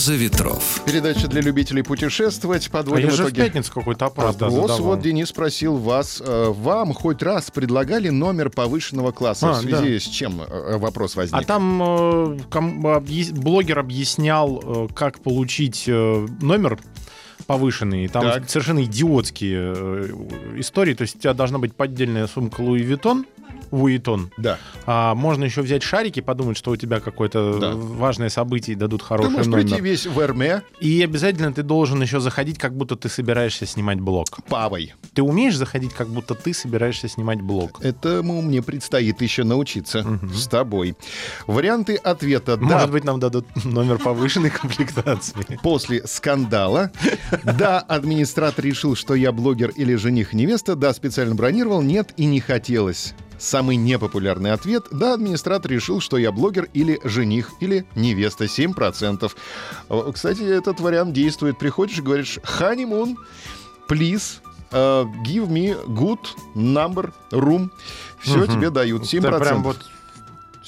Роза ветров. Передача для любителей путешествовать. А Подводим я же в итоги. пятницу какой-то опрос, да, Опрос, задавал. вот Денис спросил вас, э, вам хоть раз предлагали номер повышенного класса? А, в связи с чем э, вопрос возник? А там э, ком- объяс- блогер объяснял, э, как получить э, номер повышенный. Там Так. совершенно идиотские э, истории. То есть у тебя должна быть поддельная сумка Луи Виттон, Вуитон. Да. А можно еще взять шарики, подумать, что у тебя какое-то Да. важное событие и дадут Ты хороший можешь номер. прийти весь в Эрме И обязательно ты должен еще заходить, как будто ты собираешься снимать блог. павой. Ты умеешь заходить, как будто ты собираешься снимать блог? Этому мне предстоит еще научиться с тобой. Варианты ответа «да». Может быть, нам дадут номер повышенной комплектации. После скандала. Да, администратор решил, что я блогер или жених-невеста. Да, специально бронировал. Нет, и не хотелось. Самый непопулярный ответ. Да, администратор решил, что я блогер или жених или невеста. 7%. Э, Кстати, этот вариант действует. Приходишь и говоришь «Honeymoon, please, э, give me good number room». Все Мгм. тебе дают. 7%. Да, прям вот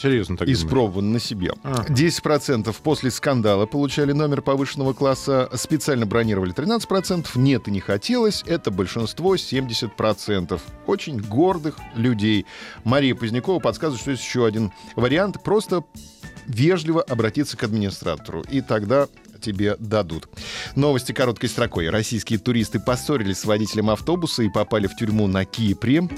серьезно так? Испробован на себе. А. 10% после скандала получали номер повышенного класса, специально бронировали 13%, нет и не хотелось, это большинство 70%. Очень гордых людей. Мария Позднякова подсказывает, что есть еще один вариант, просто вежливо обратиться к администратору, и тогда тебе дадут. Новости короткой строкой. Российские туристы поссорились с водителем автобуса и попали в тюрьму на Кипре.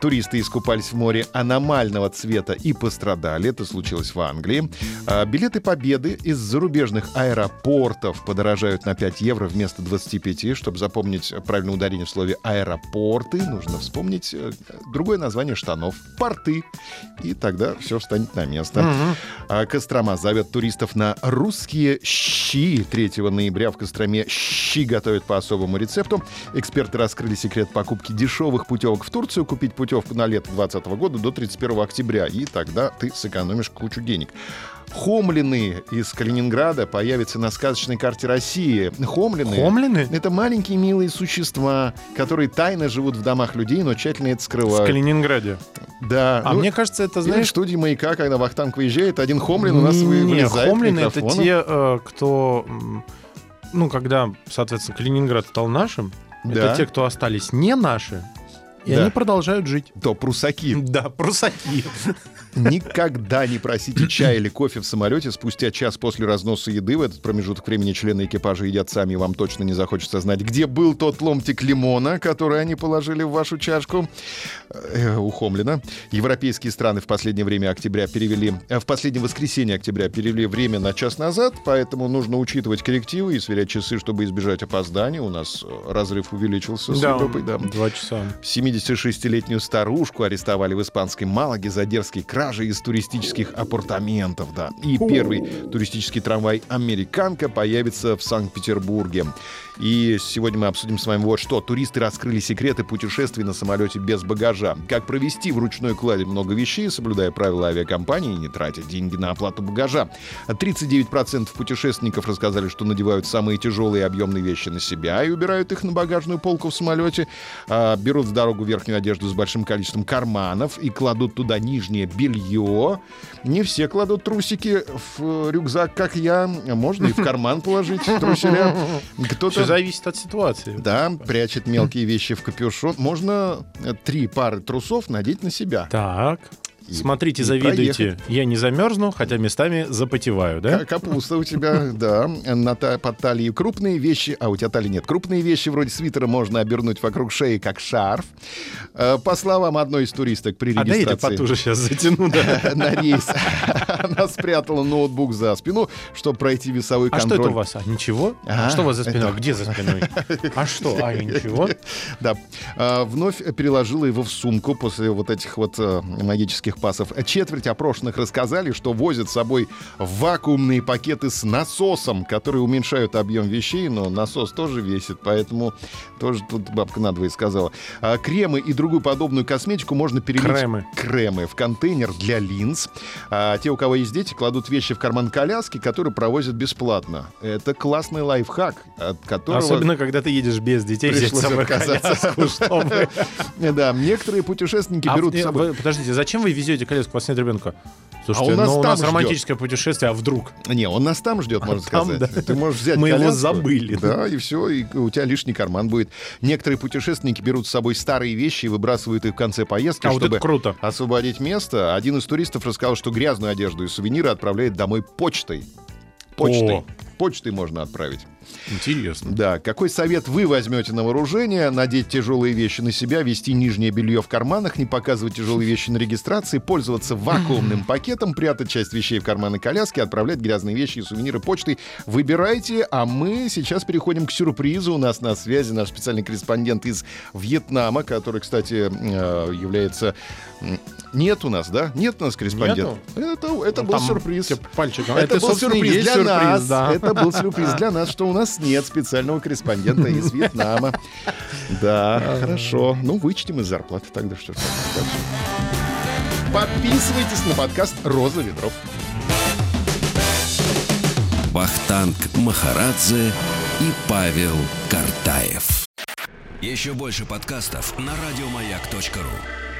Туристы искупались в море аномального цвета и пострадали. Это случилось в Англии. А, билеты Победы из зарубежных аэропортов подорожают на 5 евро вместо 25. Чтобы запомнить правильное ударение в слове аэропорты, нужно вспомнить э, другое название штанов. Порты. И тогда все встанет на место. Мгм. А Кострома зовет туристов на русские щи. 3 ноября в Костроме щи готовят по особому рецепту. Эксперты раскрыли секрет покупки дешевых путевок в Турцию. Купить путевку на лето 2020 года до 31 октября. И тогда ты сэкономишь кучу денег. Хомлины из Калининграда появятся на сказочной карте России. Хомлины Хомлины? это маленькие милые существа, которые тайно живут в домах людей, но тщательно это В скрывают. Калининграде. Да. А ну, мне кажется, это, или в знаешь... студии «Маяка», когда Вахтанг выезжает, один Хомлин у нас Не, вылезает хомлины — это те, э, кто... Ну, когда, соответственно, Калининград стал нашим, Да. это те, кто остались не наши, и Да. они продолжают жить. То прусаки. Да, прусаки. Никогда не просите чай или кофе в самолете спустя час после разноса еды. В этот промежуток времени члены экипажа едят сами, и вам точно не захочется знать, где был тот ломтик лимона, который они положили в вашу чашку. Э, У Хомлина. Европейские страны в последнее время октября перевели... э, В последнее воскресенье октября перевели время на час назад, поэтому нужно учитывать коррективы и сверять часы, чтобы избежать опоздания. У нас э, разрыв увеличился с Европой. Да. два часа. 76-летнюю старушку арестовали в испанской Малаге за дерзкие кражи из туристических апартаментов, да. И первый туристический трамвай «Американка» появится в Санкт-Петербурге. И сегодня мы обсудим с вами вот что. Туристы раскрыли секреты путешествий на самолете без багажа. Как провести в ручной кладе много вещей, соблюдая правила авиакомпании и не тратя деньги на оплату багажа. 39% путешественников рассказали, что надевают самые тяжелые и объемные вещи на себя и убирают их на багажную полку в самолете. А, берут в дорогу верхнюю одежду с большим количеством карманов и кладут туда нижнее белье. Не все кладут трусики в э, рюкзак, как я. Можно и в карман положить труселя. Все Кто-то зависит от ситуации. да, прячет мелкие вещи в капюшон. Можно три пары трусов надеть на себя. Так. И- Смотрите, и завидуйте. проехать. Я не замерзну, хотя местами запотеваю, да? Ка- Капуста у тебя, да. На та- под талией крупные вещи, а у тебя талии нет. Крупные вещи вроде свитера можно обернуть вокруг шеи, как шарф. Э, По словам одной из туристок при А дай я регистрации... потуже сейчас затяну, да? на рейс. Она спрятала ноутбук за спину, чтобы пройти весовой А что контроль. это у вас? А ничего? А, А что у вас за спиной? Где за спиной? А что? А ничего? Да. А, Вновь переложила его в сумку после вот этих вот э, магических этих пасов. Четверть опрошенных рассказали, что возят с собой вакуумные пакеты с насосом, которые уменьшают объем вещей, но насос тоже весит, поэтому тоже тут бабка надвое сказала. А, кремы и другую подобную косметику можно перелить... Кремы. Кремы в контейнер для линз. А те, у кого есть дети, кладут вещи в карман коляски, которые провозят бесплатно. Это классный лайфхак, от которого... Особенно, когда ты едешь без детей, Пришлось собой отказаться. коляску, чтобы... Да, некоторые путешественники А берут с собой... вы- Подождите, зачем вы везете коляску после ребенка? Слушайте, А у нас ну, у нас ждет. романтическое путешествие, а вдруг? Не, он нас там ждет, можно там, сказать. да. Ты можешь взять Мы его коляску. забыли. Да, и все, и у тебя лишний карман будет. Некоторые путешественники берут с собой старые вещи и выбрасывают их в конце поездки, А вот чтобы это круто. освободить место. Один из туристов рассказал, что грязную одежду и сувениры отправляет домой почтой. Почтой. О. Почтой можно отправить. Интересно. Да, какой совет вы возьмете на вооружение? Надеть тяжелые вещи на себя, вести нижнее белье в карманах, не показывать тяжелые вещи на регистрации, пользоваться вакуумным пакетом, прятать часть вещей в карманы коляски, отправлять грязные вещи и сувениры почтой. Выбирайте, а мы сейчас переходим к сюрпризу. У нас на связи наш специальный корреспондент из Вьетнама, который, кстати, э, является... Нет у нас, да? Нет у нас корреспондента. Это, это Ну, был там сюрприз. тебе Пальчиком. Это, был собственно, и сюрприз для сюрприз, нас. да. Это был сюрприз для нас, что у нас нет специального корреспондента из Вьетнама. Да, хорошо. Ну, вычтем из зарплаты тогда что. Подписывайтесь на подкаст «Роза ветров». Вахтанг Махарадзе и Павел Картаев. Еще больше подкастов на радиомаяк.ру.